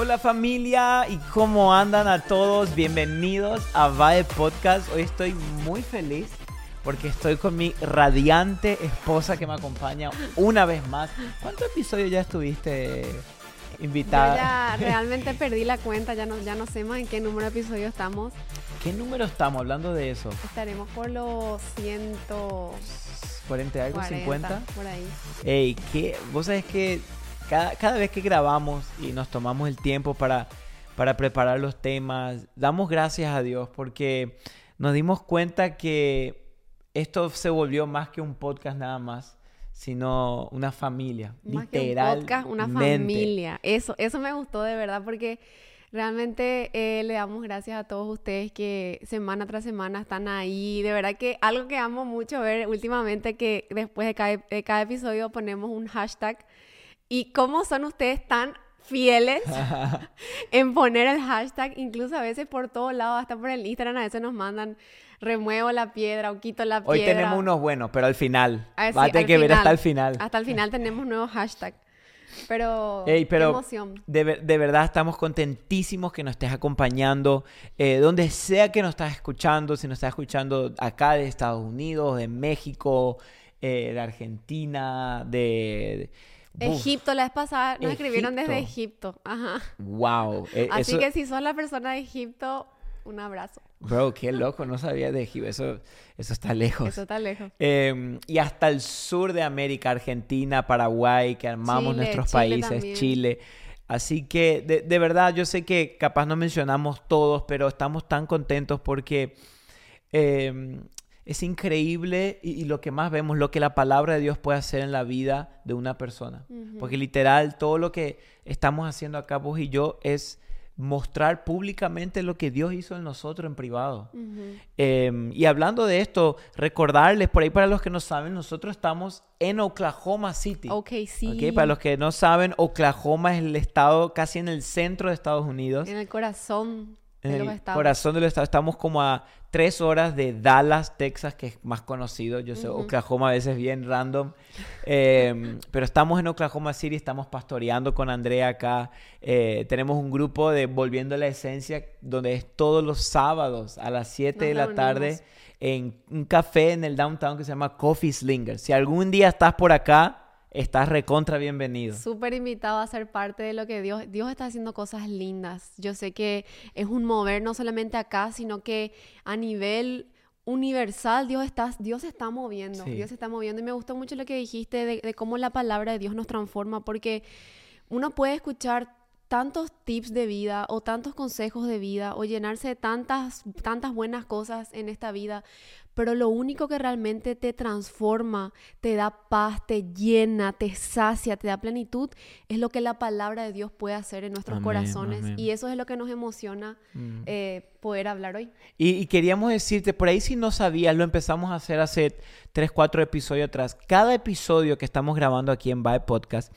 Hola familia y cómo andan a todos. Bienvenidos a Vae Podcast. Hoy estoy muy feliz porque estoy con mi radiante esposa que me acompaña una vez más. ¿Cuántos episodios ya estuviste invitada? Yo ya realmente perdí la cuenta, ya no, ya no sé más en qué número de episodio estamos. ¿Qué número estamos hablando de eso? Estaremos por los cientos... 40 algo, 40, 50. Por ahí. Ey, ¿qué? Vos sabés que cada, cada vez que grabamos y nos tomamos el tiempo para, para preparar los temas, damos gracias a Dios porque nos dimos cuenta que esto se volvió más que un podcast nada más, sino una familia. Más que un literal. podcast, una familia. Eso, eso me gustó de verdad porque realmente eh, le damos gracias a todos ustedes que semana tras semana están ahí. De verdad que algo que amo mucho ver últimamente que después de cada, de cada episodio ponemos un hashtag y cómo son ustedes tan fieles en poner el hashtag, incluso a veces por todos lados, hasta por el Instagram, a veces nos mandan remuevo la piedra o quito la piedra. Hoy tenemos unos buenos, pero al final. Ah, sí, va a tener que ver hasta el final. Hasta el final tenemos nuevos hashtags. Pero, Ey, pero emoción. de, ver- de verdad estamos contentísimos que nos estés acompañando, eh, donde sea que nos estás escuchando, si nos estás escuchando acá de Estados Unidos, de México, eh, de Argentina, de... Egipto, la vez pasada nos escribieron desde Egipto. Egipto. Ajá. wow. eh, Así eso- que si sos la persona de Egipto, un abrazo. Bro, qué loco, no sabía de Egipto, eso, eso está lejos. Eso está lejos. Eh, y hasta el sur de América, Argentina, Paraguay, que armamos Chile, nuestros Chile países, también. Chile. Así que de, de verdad, yo sé que capaz no mencionamos todos, pero estamos tan contentos porque eh, es increíble y, y lo que más vemos, lo que la palabra de Dios puede hacer en la vida de una persona. Porque literal, todo lo que estamos haciendo acá vos y yo es mostrar públicamente lo que Dios hizo en nosotros en privado. Eh, y hablando de esto, recordarles, por ahí para los que no saben, nosotros estamos en Oklahoma City. Ok, sí. ¿ok? Para los que no saben, Oklahoma es el estado casi en el centro de Estados Unidos. En el corazón En de el los estados. corazón del estado. Estamos como a tres horas de Dallas, Texas, que es más conocido. Yo sé. Oklahoma a veces bien random. Eh, pero estamos en Oklahoma City, estamos pastoreando con Andrea acá. Eh, tenemos un grupo de Volviendo a la Esencia, donde es todos los sábados a las 7 de la tarde en un café en el downtown que se llama Coffee Slinger. Si algún día estás por acá, estás recontra bienvenido. Súper invitado a ser parte de lo que Dios, Dios está haciendo cosas lindas. Yo sé que es un mover no solamente acá, sino que a nivel universal Dios está, Dios se está moviendo, Sí. Dios está moviendo y me gustó mucho lo que dijiste de, de cómo la palabra de Dios nos transforma porque uno puede escuchar tantos tips de vida o tantos consejos de vida o llenarse de tantas, tantas buenas cosas en esta vida, pero lo único que realmente te transforma, te da paz, te llena, te sacia, te da plenitud, es lo que la palabra de Dios puede hacer en nuestros Amén, corazones. amén. Y eso es lo que nos emociona Mm. eh, poder hablar hoy. Y, y queríamos decirte, por ahí si no sabías, lo empezamos a hacer hace 3, 4 episodios atrás. Cada episodio que estamos grabando aquí en Vibe Podcast,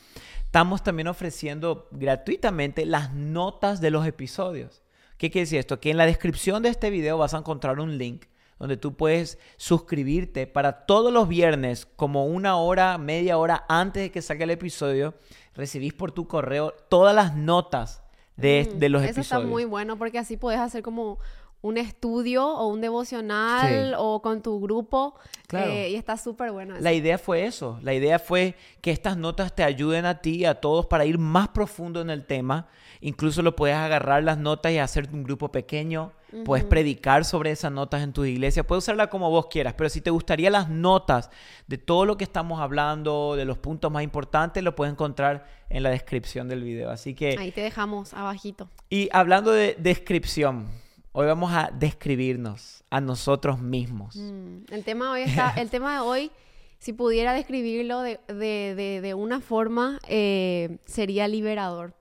estamos también ofreciendo gratuitamente las notas de los episodios. ¿Qué quiere decir esto? Que en la descripción de este video vas a encontrar un link donde tú puedes suscribirte para todos los viernes, como una hora, media hora antes de que salga el episodio, recibís por tu correo todas las notas de, Mm, de los Eso episodios. está muy bueno porque así puedes hacer como un estudio o un devocional Sí. o con tu grupo. Claro. eh, y está súper bueno. eso. La idea fue eso. La idea fue que estas notas te ayuden a ti y a todos para ir más profundo en el tema. Incluso lo puedes agarrar las notas y hacer un grupo pequeño. Puedes predicar sobre esas notas en tu iglesia. Puedes usarla como vos quieras. Pero si te gustaría las notas de todo lo que estamos hablando, de los puntos más importantes, lo puedes encontrar en la descripción del video. Así que... Ahí te dejamos abajito. Y hablando de descripción, hoy vamos a describirnos a nosotros mismos. Mm, El tema hoy está, el tema de hoy, si pudiera describirlo de, de- de- de una forma, eh, sería liberador.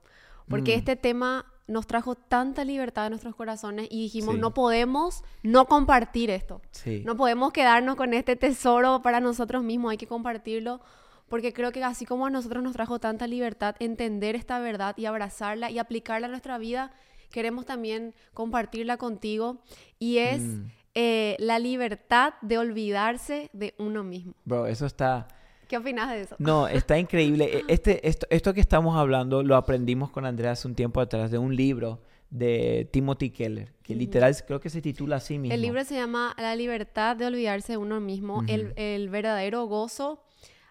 Porque Mm. este tema nos trajo tanta libertad en nuestros corazones y dijimos, Sí. no podemos no compartir esto. Sí. No podemos quedarnos con este tesoro para nosotros mismos, hay que compartirlo. Porque creo que así como a nosotros nos trajo tanta libertad entender esta verdad y abrazarla y aplicarla a nuestra vida, queremos también compartirla contigo. Y es Mm. eh, la libertad de olvidarse de uno mismo. Bro, eso está... ¿Qué opinas de eso? No, está increíble. E, este, esto, esto que estamos hablando lo aprendimos con Andrea hace un tiempo atrás de un libro de Timothy Keller, que literal creo que se titula así mismo. El libro se llama La libertad de olvidarse de uno mismo, el, el, verdadero gozo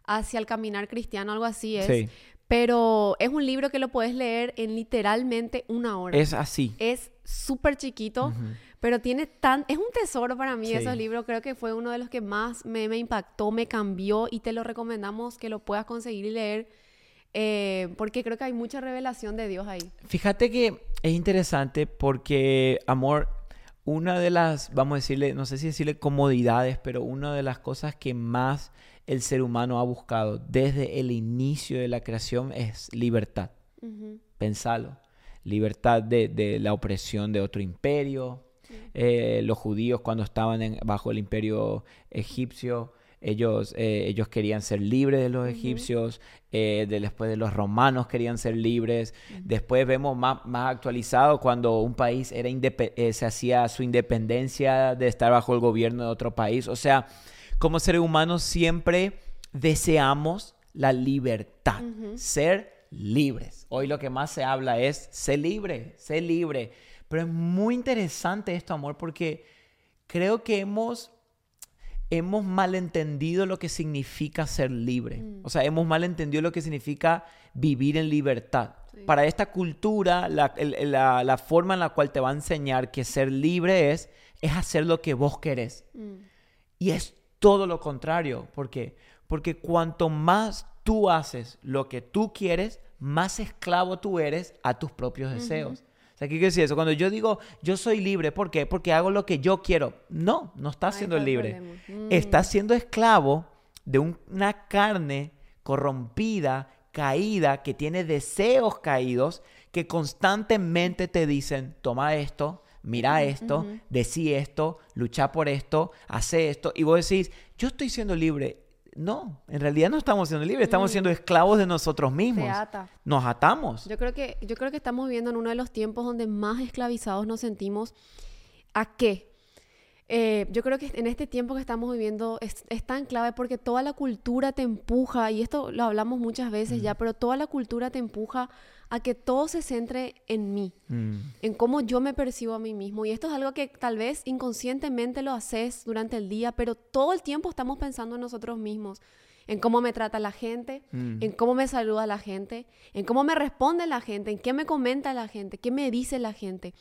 hacia el caminar cristiano, algo así es. Sí. Pero es un libro que lo puedes leer en literalmente una hora. Es así. Es súper chiquito, pero tiene tan... Es un tesoro para mí ese libro. Creo que fue uno de los que más me, me, impactó, me cambió y te lo recomendamos que lo puedas conseguir y leer. Eh, porque creo que hay mucha revelación de Dios ahí. Fíjate que es interesante porque, amor, una de las, vamos a decirle, no sé si decirle comodidades, pero una de las cosas que más el ser humano ha buscado desde el inicio de la creación es libertad. Pensalo. Libertad de, la opresión de otro imperio. Eh, los judíos cuando estaban bajo el imperio egipcio, ellos, eh, ellos querían ser libres de los egipcios, eh, después de los romanos querían ser libres. Después vemos más, más actualizado cuando un país era se hacía su independencia de estar bajo el gobierno de otro país. O sea, como seres humanos siempre deseamos la libertad, ser libres. Hoy lo que más se habla es ser libre, ser libre. Pero es muy interesante esto, amor, porque creo que hemos, hemos malentendido lo que significa ser libre. Mm. O sea, hemos malentendido lo que significa vivir en libertad. Para esta cultura, la, forma en la cual te va a enseñar que ser libre es, es hacer lo que vos querés. Mm. Y es todo lo contrario. ¿Por qué? Porque cuanto más tú haces lo que tú quieres, más esclavo tú eres a tus propios deseos. O sea, ¿qué quiere decir eso? Cuando yo digo, yo soy libre, ¿por qué? Porque hago lo que yo quiero. No, no estás siendo libre. Mm. Estás siendo esclavo de una carne corrompida, caída, que tiene deseos caídos, que constantemente te dicen, toma esto, mira esto, decí esto, lucha por esto, hace esto, y vos decís, yo estoy siendo libre. No, en realidad no estamos siendo libres, estamos mm. siendo esclavos de nosotros mismos. Nos atamos. Yo creo que yo creo que estamos viviendo en uno de los tiempos donde más esclavizados nos sentimos. ¿A qué? Eh, yo creo que en este tiempo que estamos viviendo es, tan clave porque toda la cultura te empuja, y esto lo hablamos muchas veces ya, pero toda la cultura te empuja a que todo se centre en mí, mm. en cómo yo me percibo a mí mismo. Y esto es algo que tal vez inconscientemente lo haces durante el día, pero todo el tiempo estamos pensando en nosotros mismos, en cómo me trata la gente, mm. en cómo me saluda la gente, en cómo me responde la gente, en qué me comenta la gente, qué me dice la gente.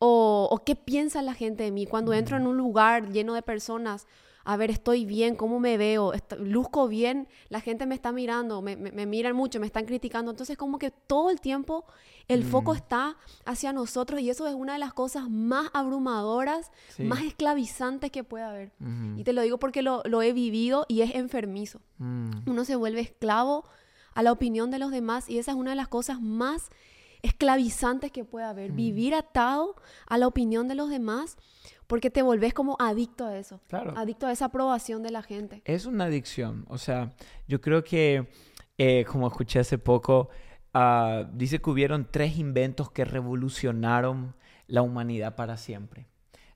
O, qué piensa la gente de mí cuando entro en un lugar lleno de personas a ver, estoy bien, cómo me veo, luzco bien, la gente me está mirando, me, miran mucho, me están criticando. Entonces, como que todo el tiempo el foco mm. está hacia nosotros y eso es una de las cosas más abrumadoras, más esclavizantes que puede haber. Y te lo digo porque lo, he vivido y es enfermizo. Mm. Uno se vuelve esclavo a la opinión de los demás y esa es una de las cosas más esclavizantes que puede haber. Mm. Vivir atado a la opinión de los demás porque te volvés como adicto a eso. Claro. Adicto a esa aprobación de la gente. Es una adicción. O sea, yo creo que, eh, como escuché hace poco, ah, dice que hubieron tres inventos que revolucionaron la humanidad para siempre.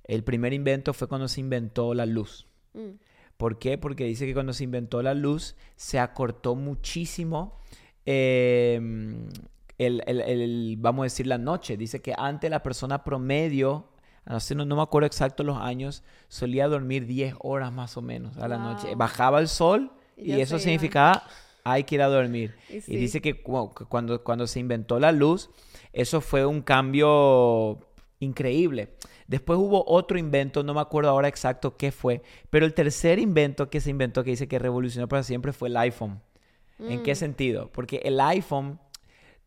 El primer invento fue cuando se inventó la luz. Mm. ¿Por qué? Porque dice que cuando se inventó la luz se acortó muchísimo em, el, vamos a decir, la noche. Dice que antes la persona promedio no, no, me acuerdo exacto los años, solía dormir 10 horas más o menos a la noche. Bajaba el sol y, eso significaba hay que ir a dormir. Y, dice que cuando, cuando se inventó la luz, eso fue un cambio increíble. Después hubo otro invento, no me acuerdo ahora exacto qué fue, pero el tercer invento que se inventó, que dice que revolucionó para siempre, fue el iPhone. ¿En qué mm. sentido? Porque el iPhone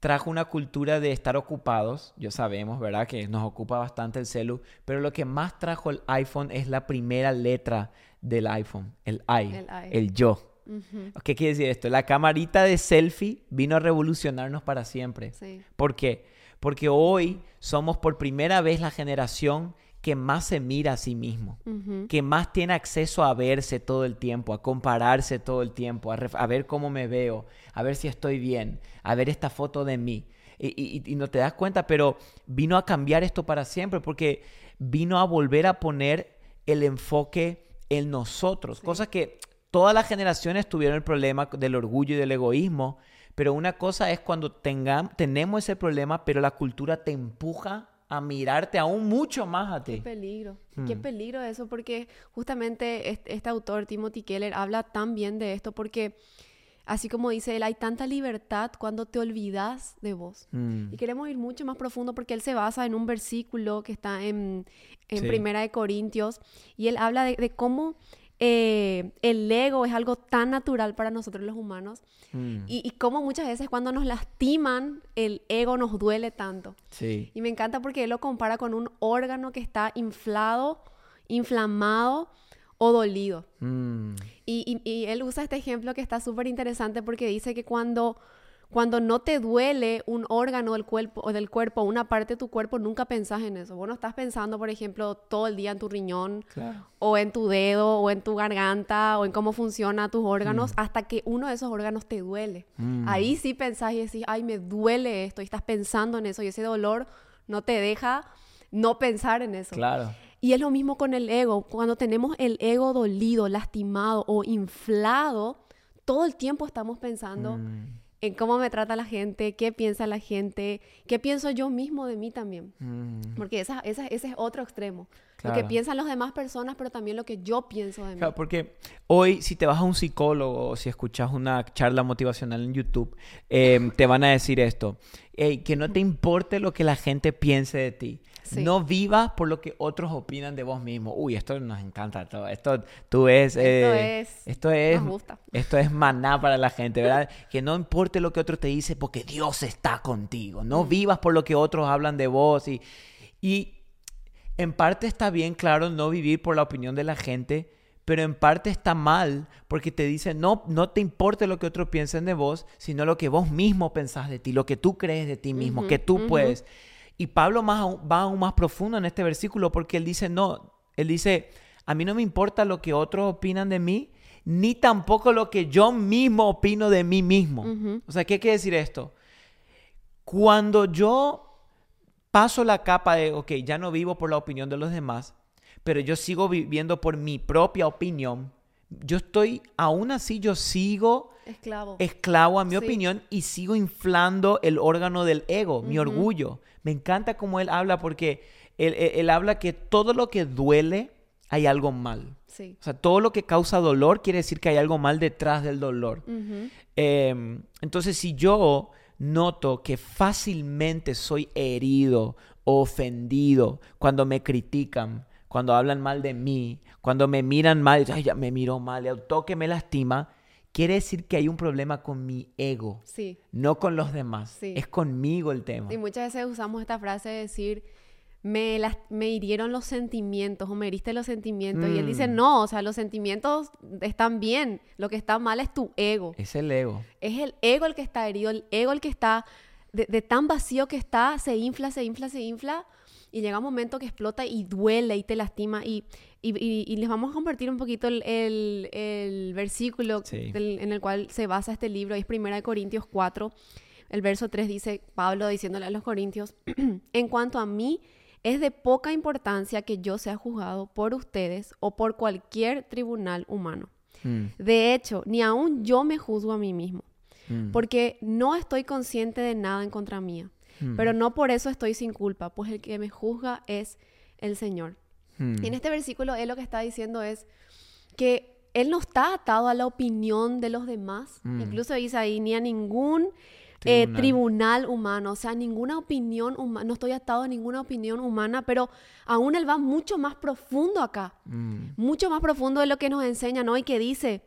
trajo una cultura de estar ocupados, ya sabemos, ¿verdad? Que nos ocupa bastante el celu, pero lo que más trajo el iPhone es la primera letra del iPhone, el I, el, yo. ¿Qué quiere decir esto? La camarita de selfie vino a revolucionarnos para siempre. ¿Por qué? Porque hoy somos por primera vez la generación que más se mira a sí mismo, que más tiene acceso a verse todo el tiempo, a compararse todo el tiempo, a, ver cómo me veo, a ver si estoy bien, a ver esta foto de mí. Y, no te das cuenta, pero vino a cambiar esto para siempre porque vino a volver a poner el enfoque en nosotros, cosa que todas las generaciones tuvieron el problema del orgullo y del egoísmo, pero una cosa es cuando tenemos ese problema, pero la cultura te empuja a mirarte aún mucho más a ti. Qué peligro, qué mm. peligro eso, porque justamente este, autor, Timothy Keller, habla tan bien de esto, porque así como dice él, hay tanta libertad cuando te olvidas de vos. Mm. Y queremos ir mucho más profundo porque él se basa en un versículo que está en, Primera de Corintios, y él habla de cómo eh, el ego es algo tan natural para nosotros los humanos mm. y, como muchas veces cuando nos lastiman, el ego nos duele tanto. Sí. Y me encanta porque él lo compara con un órgano que está inflado, inflamado o dolido. Mm. Y, y, él usa este ejemplo que está súper interesante porque dice que cuando cuando no te duele un órgano del cuerpo o del cuerpo, una parte de tu cuerpo, nunca pensás en eso. Vos no estás pensando, por ejemplo, todo el día en tu riñón o en tu dedo o en tu garganta o en cómo funcionan tus órganos mm. hasta que uno de esos órganos te duele. Mm. Ahí sí pensás y decís, ay, me duele esto y estás pensando en eso y ese dolor no te deja no pensar en eso. Claro. Y es lo mismo con el ego. Cuando tenemos el ego dolido, lastimado o inflado, todo el tiempo estamos pensando mm en cómo me trata la gente, qué piensa la gente, qué pienso yo mismo de mí también. Mm. Porque esa, ese es otro extremo. Lo que piensan las demás personas, pero también lo que yo pienso de mí. Claro, porque hoy si te vas a un psicólogo o si escuchas una charla motivacional en YouTube, em, te van a decir esto. que no te importe lo que la gente piense de ti. No vivas por lo que otros opinan de vos mismo. Uy, esto nos encanta. Todo. Esto tú. Esto eh, es. Esto es. Esto es maná para la gente, ¿verdad? que no importe lo que otro te dice porque Dios está contigo. No mm. vivas por lo que otros hablan de vos. Y, y en parte está bien, claro, no vivir por la opinión de la gente. Pero en parte está mal porque te dice, no, no te importe lo que otros piensen de vos, sino lo que vos mismo pensás de ti, lo que tú crees de ti mismo, que tú puedes. Y Pablo más, va aún más profundo en este versículo porque él dice, no, él dice, a mí no me importa lo que otros opinan de mí, ni tampoco lo que yo mismo opino de mí mismo. O sea, ¿qué quiere decir esto? Cuando yo paso la capa de, ok, ya no vivo por la opinión de los demás, pero yo sigo viviendo por mi propia opinión, yo estoy, aún así yo sigo esclavo, esclavo a mi opinión y sigo inflando el órgano del ego, mi orgullo. Me encanta cómo él habla porque él, habla que todo lo que duele hay algo mal. O sea, todo lo que causa dolor quiere decir que hay algo mal detrás del dolor. Em, entonces, si yo noto que fácilmente soy herido ofendido cuando me critican, cuando hablan mal de mí, cuando me miran mal, ay, ya me miró mal, el toque me lastima, quiere decir que hay un problema con mi ego, sí. no con los demás. Es conmigo el tema. Y muchas veces usamos esta frase de decir, me, me hirieron los sentimientos o me heriste los sentimientos. Y él dice, mm. no, o sea, los sentimientos están bien, lo que está mal es tu ego. Es el ego. Es el ego el que está herido, el ego el que está, de, de tan vacío que está, se infla, se infla, se infla y llega un momento que explota y duele y te lastima. Y, y, les vamos a compartir un poquito el, el, versículo en el cual se basa este libro, es 1 Corintios 4. El verso 3 dice, Pablo diciéndole a los corintios, en cuanto a mí, es de poca importancia que yo sea juzgado por ustedes o por cualquier tribunal humano. Mm. De hecho, ni aún yo me juzgo a mí mismo, mm. porque no estoy consciente de nada en contra mía. Hmm. Pero no por eso estoy sin culpa, pues el que me juzga es el Señor. Y en este versículo él lo que está diciendo es que él no está atado a la opinión de los demás. Incluso dice ahí, ni a ningún eh, tribunal. humano, o sea, ninguna opinión humana, no estoy atado a ninguna opinión humana, pero aún él va mucho más profundo acá, mucho más profundo de lo que nos enseña, ¿no? Y que dice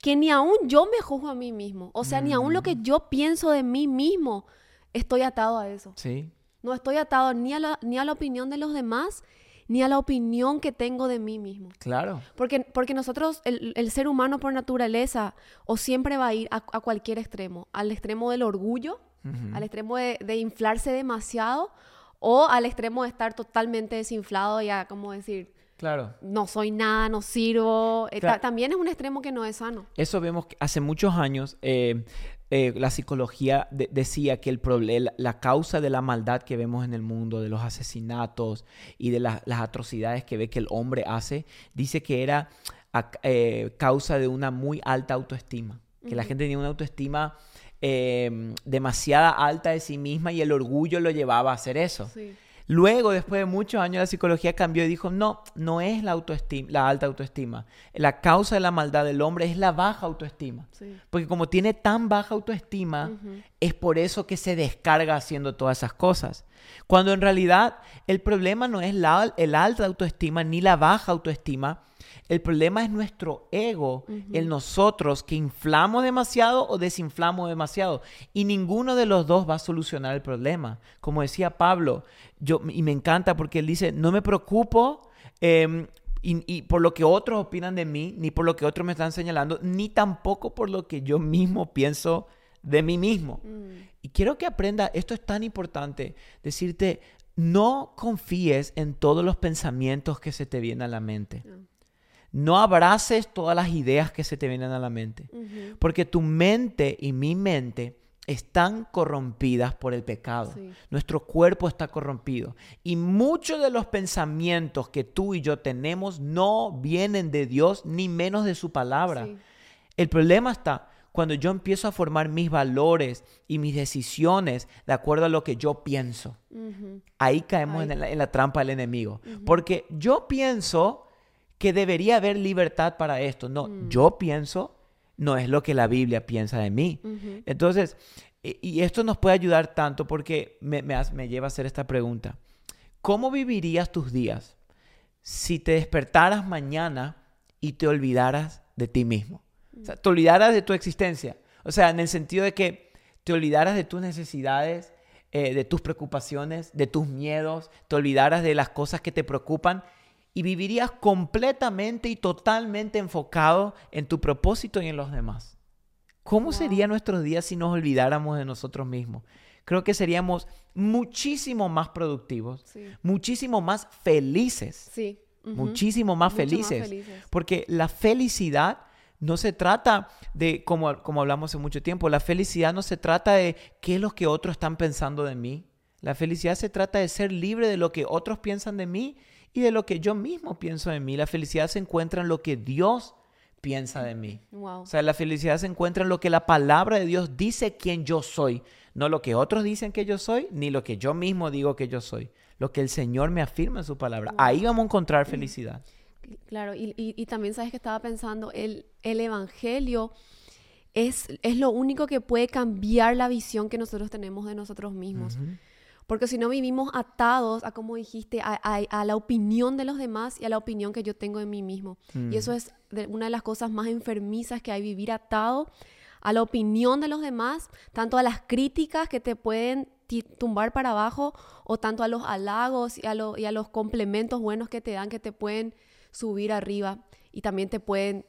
que ni aún yo me juzgo a mí mismo, o sea, ni aún lo que yo pienso de mí mismo estoy atado a eso. Sí. No estoy atado ni a la, ni a la opinión de los demás, ni a la opinión que tengo de mí mismo. Claro. Porque, porque nosotros, el, ser humano por naturaleza, o siempre va a ir a, cualquier extremo, al extremo del orgullo, al extremo de, inflarse demasiado, o al extremo de estar totalmente desinflado y a, como decir, Claro. No soy nada, no sirvo. Eh, también es un extremo que no es sano. Eso vemos que hace muchos años eh, eh, la psicología decía que el problema, la causa de la maldad que vemos en el mundo, de los asesinatos y de las atrocidades que ve que el hombre hace, dice que era a eh, causa de una muy alta autoestima. Que la gente tenía una autoestima eh, demasiada alta de sí misma y el orgullo lo llevaba a hacer eso. Sí. Luego, después de muchos años, la psicología cambió y dijo, no, no es la, autoestima, la alta autoestima. La causa de la maldad del hombre es la baja autoestima. Sí. Porque como tiene tan baja autoestima, es por eso que se descarga haciendo todas esas cosas. Cuando en realidad el problema no es la, el alta autoestima ni la baja autoestima, el problema es nuestro ego, el nosotros que inflamos demasiado o desinflamos demasiado. Y ninguno de los dos va a solucionar el problema. Como decía Pablo, yo, y me encanta porque él dice, no me preocupo em, y, y por lo que otros opinan de mí, ni por lo que otros me están señalando, ni tampoco por lo que yo mismo pienso de mí mismo. Mm. Y quiero que aprenda, esto es tan importante, decirte, no confíes en todos los pensamientos que se te vienen a la mente. No. No abraces todas las ideas que se te vienen a la mente. Porque tu mente y mi mente están corrompidas por el pecado. Sí. Nuestro cuerpo está corrompido. Y muchos de los pensamientos que tú y yo tenemos no vienen de Dios ni menos de su palabra. Sí. El problema está cuando yo empiezo a formar mis valores y mis decisiones de acuerdo a lo que yo pienso. Ahí caemos Ahí. En, la, en la trampa del enemigo. Porque yo pienso que debería haber libertad para esto. No, Mm. yo pienso, no es lo que la Biblia piensa de mí. Entonces, y, y esto nos puede ayudar tanto porque me, me lleva a hacer esta pregunta. ¿Cómo vivirías tus días si te despertaras mañana y te olvidaras de ti mismo? O sea, te olvidaras de tu existencia. O sea, en el sentido de que te olvidaras de tus necesidades, eh, de tus preocupaciones, de tus miedos, te olvidaras de las cosas que te preocupan y vivirías completamente y totalmente enfocado en tu propósito y en los demás. ¿Cómo Wow. serían nuestros días si nos olvidáramos de nosotros mismos? Creo que seríamos muchísimo más productivos, Sí. muchísimo más felices, Sí. Muchísimo más felices. Porque la felicidad no se trata de, como, como hablamos hace mucho tiempo, la felicidad no se trata de qué es lo que otros están pensando de mí. La felicidad se trata de ser libre de lo que otros piensan de mí y de lo que yo mismo pienso de mí. La felicidad se encuentra en lo que Dios piensa de mí. Wow. O sea, la felicidad se encuentra en lo que la palabra de Dios dice quién yo soy. No lo que otros dicen que yo soy, ni lo que yo mismo digo que yo soy. Lo que el Señor me afirma en su palabra. Ahí vamos a encontrar felicidad. Claro, y, y- y también sabes que estaba pensando, el, el Evangelio es, es lo único que puede cambiar la visión que nosotros tenemos de nosotros mismos. Porque si no vivimos atados a, como dijiste, a, a- a la opinión de los demás y a la opinión que yo tengo de mí mismo. Y eso es de- una de las cosas más enfermizas que hay, vivir atado a la opinión de los demás, tanto a las críticas que te pueden tumbar para abajo, o tanto a los halagos y a, lo- y a los complementos buenos que te dan, que te pueden subir arriba y también te pueden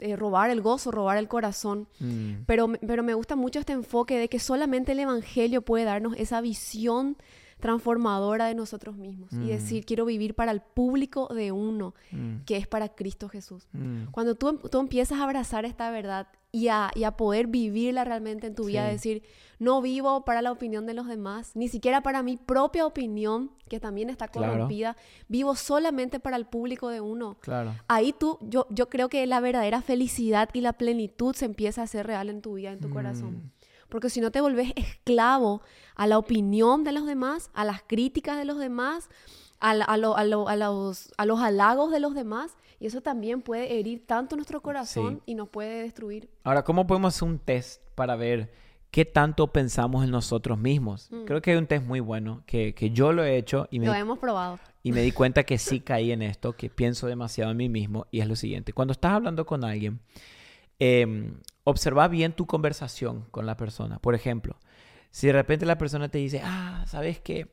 eh, robar el gozo, robar el corazón. Mm. Pero, me- pero me gusta mucho este enfoque de que solamente el Evangelio puede darnos esa visión transformadora de nosotros mismos Mm. y decir, quiero vivir para el público de uno, Mm. que es para Cristo Jesús. Mm. Cuando tú, em- tú empiezas a abrazar esta verdad y a, y a poder vivirla realmente en tu vida, Sí. decir, no vivo para la opinión de los demás, ni siquiera para mi propia opinión, que también está Claro. corrompida, vivo solamente para el público de uno. Claro. Ahí tú, yo, yo creo que la verdadera felicidad y la plenitud se empieza a hacer real en tu vida, en tu Mm. corazón. Porque si no te volvés esclavo a la opinión de los demás, a las críticas de los demás, a, a lo- a lo- a los, a los halagos de los demás, y eso también puede herir tanto nuestro corazón Sí. y nos puede destruir. Ahora, ¿cómo podemos hacer un test para ver qué tanto pensamos en nosotros mismos? Creo que hay un test muy bueno que, que yo lo he hecho y me, Lo hemos probado. y me di cuenta que sí caí en esto, que pienso demasiado en mí mismo. Y es lo siguiente, cuando estás hablando con alguien, eh, observa bien tu conversación con la persona. Por ejemplo, si de repente la persona te dice, ah, ¿sabes qué?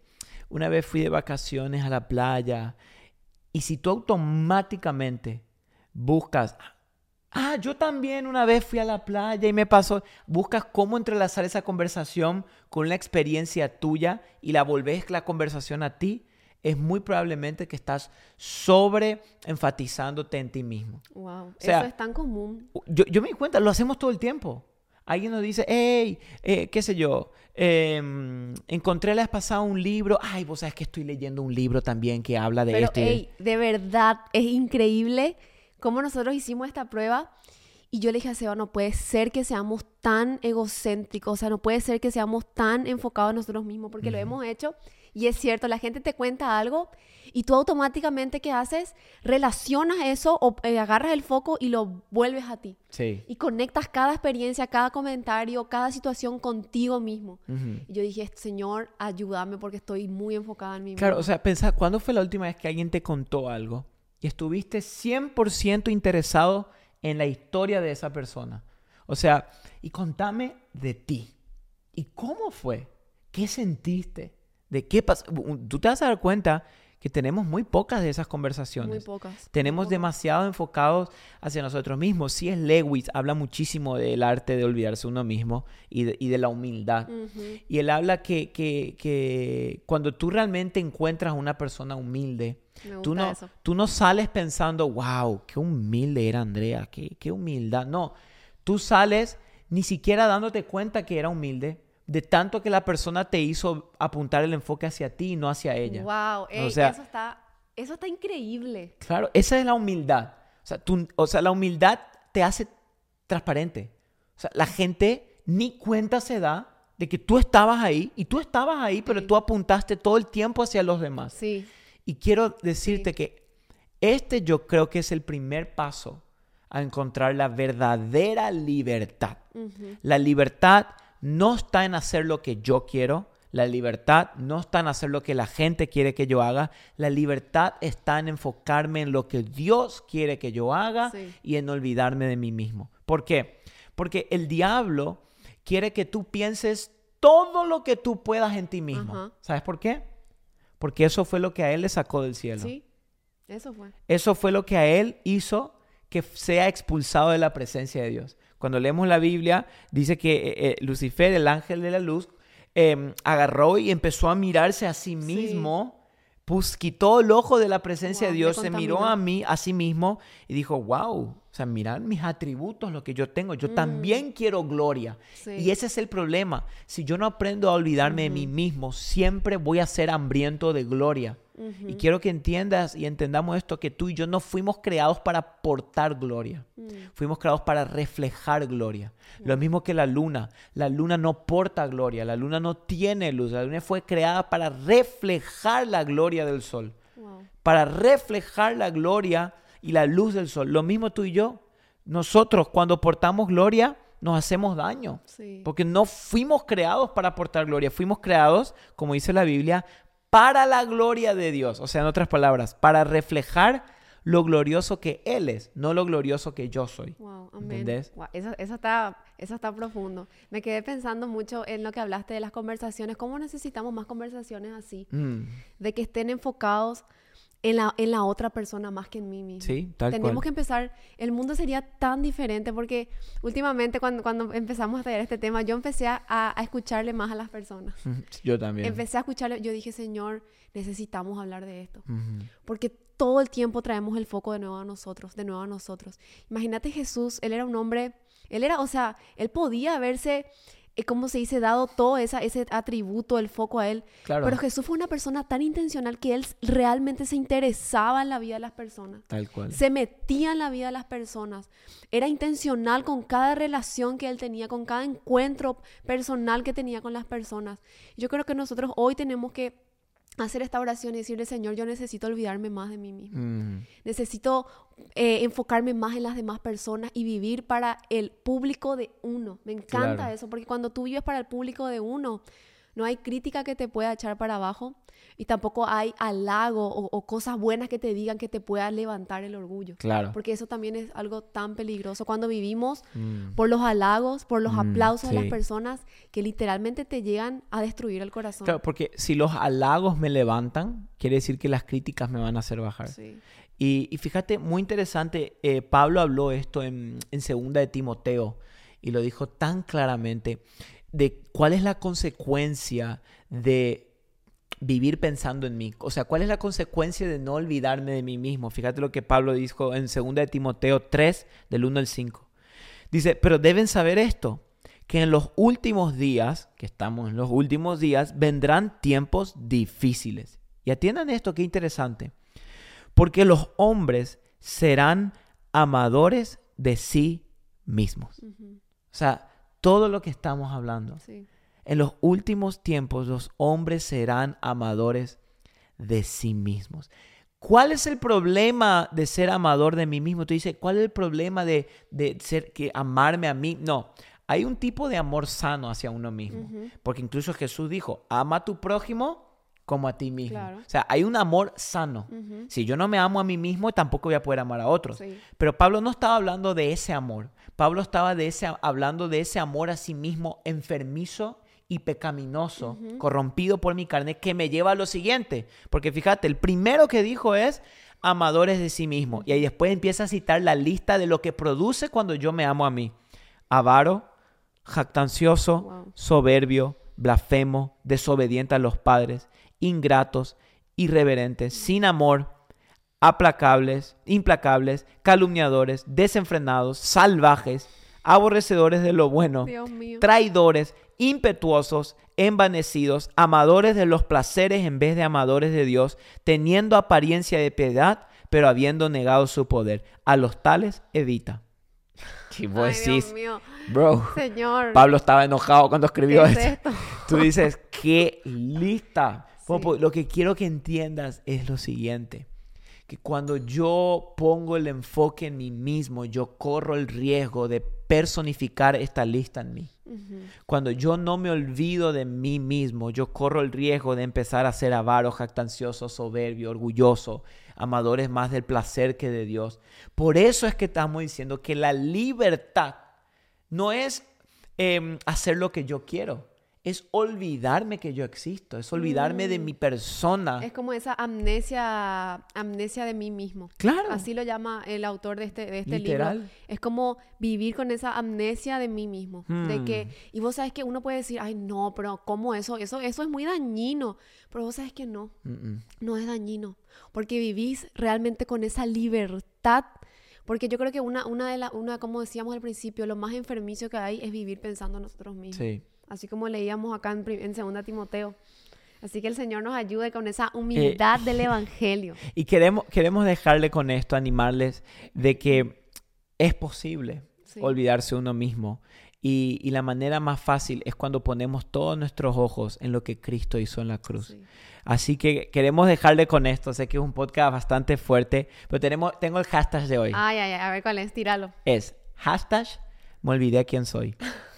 Una vez fui de vacaciones a la playa y si tú automáticamente buscas, ah, yo también una vez fui a la playa y me pasó, buscas cómo entrelazar esa conversación con la experiencia tuya y la volvés la conversación a ti, es muy probablemente que estás sobre enfatizándote en ti mismo. Wow. sea, eso es tan común. Yo, yo me di cuenta, lo hacemos todo el tiempo. Alguien nos dice, hey, eh, qué sé yo, em, encontré la vez pasada un libro. Ay, vos sabes que estoy leyendo un libro también que habla de Pero, esto. hey, de verdad, es increíble cómo nosotros hicimos esta prueba y yo le dije a Seba, no puede ser que seamos tan egocéntricos, o sea, no puede ser que seamos tan enfocados en nosotros mismos, porque lo hemos hecho. Y es cierto, la gente te cuenta algo y tú automáticamente, ¿qué haces? Relacionas eso o eh, agarras el foco y lo vuelves a ti. Sí. Y conectas cada experiencia, cada comentario, cada situación contigo mismo. Ujú. Y yo dije, Señor, ayúdame porque estoy muy enfocada en mí Claro, misma. o sea, pensá, ¿cuándo fue la última vez que alguien te contó algo y estuviste 100% interesado en la historia de esa persona? O sea, y contame de ti. ¿Y cómo fue? ¿Qué sentiste? ¿De qué pasó? Tú te vas a dar cuenta que tenemos muy pocas de esas muy conversaciones. pocas. muy Tenemos pocas. demasiado enfocados hacia nosotros mismos. Si es Lewis, habla muchísimo del arte de olvidarse uno mismo y de, y de la humildad. Y él habla que, que, que cuando tú realmente encuentras a una persona humilde, tú no, eso. tú no sales pensando, wow, qué humilde era Andrea, qué, qué humildad. No, tú sales ni siquiera dándote cuenta que era humilde, de tanto que la persona te hizo apuntar el enfoque hacia ti y no hacia ella. Wow, ey, sea- eso está, eso está increíble. Claro, esa es la humildad. O sea, tú- o sea, la humildad te hace transparente. O sea, la gente ni cuenta se da de que tú estabas ahí y tú estabas ahí, pero Sí. tú apuntaste todo el tiempo hacia los demás. Sí, Y quiero decirte que este yo creo que es el primer paso a encontrar la verdadera libertad. La libertad no está en hacer lo que yo quiero. La libertad no está en hacer lo que la gente quiere que yo haga. La libertad está en enfocarme en lo que Dios quiere que yo haga Sí. y en olvidarme de mí mismo. ¿Por qué? Porque el diablo quiere que tú pienses todo lo que tú puedas en ti mismo. ¿Sabes por qué? Porque eso fue lo que a él le sacó del cielo. sí, eso fue. Eso fue lo que a él hizo que sea expulsado de la presencia de Dios. Cuando leemos la Biblia, dice que eh, eh, Lucifer, el ángel de la luz, eh, agarró y empezó a mirarse a sí mismo, pues quitó el ojo de la presencia Wow, de Dios, se miró a mí, a sí mismo, y dijo, wow, o sea, mirad mis atributos, lo que yo tengo, yo también quiero gloria. Mm. Sí. Y ese es el problema. Si yo no aprendo a olvidarme de mí mismo, siempre voy a ser hambriento de gloria. Y quiero que entiendas y entendamos esto, que tú y yo no fuimos creados para portar gloria. Mm. Fuimos creados para reflejar gloria. Lo mismo que la luna. La luna no porta gloria, la luna no tiene luz. La luna fue creada para reflejar la gloria del sol. Wow. Para reflejar la gloria y la luz del sol. Lo mismo tú y yo. Nosotros cuando portamos gloria nos hacemos daño. Sí. Porque no fuimos creados para aportar gloria, fuimos creados, como dice la Biblia, para la gloria de Dios. O sea, en otras palabras, para reflejar lo glorioso que Él es, no lo glorioso que yo soy. Wow, amén. ¿Entendés? Wow, eso, eso está, eso está profundo. Me quedé pensando mucho en lo que hablaste de las conversaciones. ¿Cómo necesitamos más conversaciones así? Mm, De que estén enfocados en la, en la otra persona más que en mí mismo. sí, tal Tenemos cual. que empezar, el mundo sería tan diferente porque últimamente cuando, cuando empezamos a traer este tema, yo empecé a, a escucharle más a las personas. Yo también. Empecé a escucharle, yo dije, Señor, necesitamos hablar de esto. Porque todo el tiempo traemos el foco de nuevo a nosotros, de nuevo a nosotros. Imagínate Jesús, él era un hombre, él era, o sea, él podía eh, ¿cómo se dice?, dado todo esa, ese atributo, el foco a él. Claro. Pero Jesús fue una persona tan intencional que él realmente se interesaba en la vida de las personas. Tal cual. Se metía en la vida de las personas. Era intencional con cada relación que él tenía, con cada encuentro personal que tenía con las personas. Yo creo que nosotros hoy tenemos que hacer esta oración y decirle, Señor, yo necesito olvidarme más de mí mismo. Mm, Necesito eh, enfocarme más en las demás personas y vivir para el público de uno. Me encanta Claro. eso, porque cuando tú vives para el público de uno, no hay crítica que te pueda echar para abajo y tampoco hay halago o, o cosas buenas que te digan que te puedan levantar el orgullo. claro. Porque eso también es algo tan peligroso cuando vivimos Mm, por los halagos, por los Mm, aplausos de las personas que literalmente te llegan a destruir el corazón. Claro, porque si los halagos me levantan, quiere decir que las críticas me van a hacer bajar. Sí. Y, y fíjate, muy interesante, eh, Pablo habló esto en, en segunda de Timoteo y lo dijo tan claramente de cuál es la consecuencia de vivir pensando en mí. O sea, cuál es la consecuencia de no olvidarme de mí mismo. Fíjate lo que Pablo dijo en segunda de Timoteo 3, del 1 al 5. Dice, pero deben saber esto, que en los últimos días, que estamos en los últimos días, vendrán tiempos difíciles. Y atiendan esto, qué interesante porque los hombres serán amadores de sí mismos. O sea, todo lo que estamos hablando. Sí. En los últimos tiempos los hombres serán amadores de sí mismos. ¿Cuál es el problema de ser amador de mí mismo? Tú dices, ¿cuál es el problema de, de ser que amarme a mí? No, hay un tipo de amor sano hacia uno mismo. Porque incluso Jesús dijo, ama a tu prójimo como a ti mismo. Claro. O sea, hay un amor sano. Si yo no me amo a mí mismo, tampoco voy a poder amar a otros. Sí. Pero Pablo no estaba hablando de ese amor. Pablo estaba de ese, hablando de ese amor a sí mismo enfermizo y pecaminoso, corrompido por mi carne, que me lleva a lo siguiente. Porque fíjate, el primero que dijo es amadores de sí mismo. Y ahí después empieza a citar la lista de lo que produce cuando yo me amo a mí. Avaro, jactancioso, Wow. soberbio, blasfemo, desobediente a los padres, ingratos, irreverentes, sin amor, aplacables, implacables, calumniadores, desenfrenados, salvajes, aborrecedores de lo bueno, traidores, impetuosos, envanecidos, amadores de los placeres en vez de amadores de Dios, teniendo apariencia de piedad, pero habiendo negado su poder. A los tales evita. Y vos Ay, decís, Dios mío. bro, Señor. Pablo estaba enojado cuando ¿qué escribió es esto. esto? Tú dices, qué lista. Sí. Lo que quiero que entiendas es lo siguiente. Que cuando yo pongo el enfoque en mí mismo, yo corro el riesgo de personificar esta lista en mí. Cuando yo no me olvido de mí mismo, yo corro el riesgo de empezar a ser avaro, jactancioso, soberbio, orgulloso, amadores más del placer que de Dios. Por eso es que estamos diciendo que la libertad no es em, hacer lo que yo quiero, es olvidarme que yo existo, es olvidarme de mi persona. Es como esa amnesia, amnesia de mí mismo. Claro. Así lo llama el autor de este, de este Literal. libro. Es como vivir con esa amnesia de mí mismo. De Hmm. que, y vos sabes que uno puede decir, ay no, pero ¿cómo eso? Eso, eso es muy dañino. Pero vos sabes que no, Mm-mm. no es dañino. Porque vivís realmente con esa libertad. Porque yo creo que una, una de las, una, como decíamos al principio, lo más enfermizo que hay es vivir pensando en nosotros mismos. Sí. Así como leíamos acá en, en segunda Timoteo. Así que el Señor nos ayude con esa Eh, humildad del Evangelio. Y queremos, queremos dejarle con esto, animarles de que es posible Sí. olvidarse uno mismo. Y, y la manera más fácil es cuando ponemos todos nuestros ojos en lo que Cristo hizo en la cruz. Sí. Así que queremos dejarle con esto. Sé que es un podcast bastante fuerte, pero tenemos, tengo el hashtag de hoy. Ay, ay, ay, a ver cuál es, tíralo. Es hashtag me olvidé quién soy.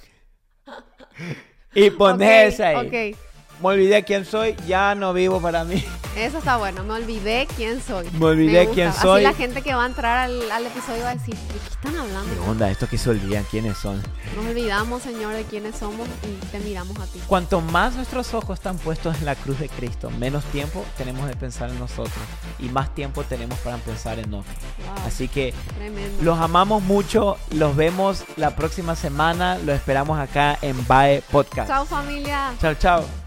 y pones ahí. Ok, Me olvidé quién soy, ya no vivo para mí. eso está bueno. Me olvidé quién soy. Me olvidé quién soy. Así la gente que va a entrar al, al episodio va a decir, ¿de qué están hablando? ¿Qué onda? Estos que se olvidan quiénes son. Nos olvidamos, Señor, de quiénes somos y te miramos a ti. Cuanto más nuestros ojos están puestos en la cruz de Cristo, menos tiempo tenemos de pensar en nosotros y más tiempo tenemos para pensar en otros. Wow, Así que tremendo. los amamos mucho, los vemos la próxima semana, los esperamos acá en Bae Podcast. Chao, familia. Chao, chao.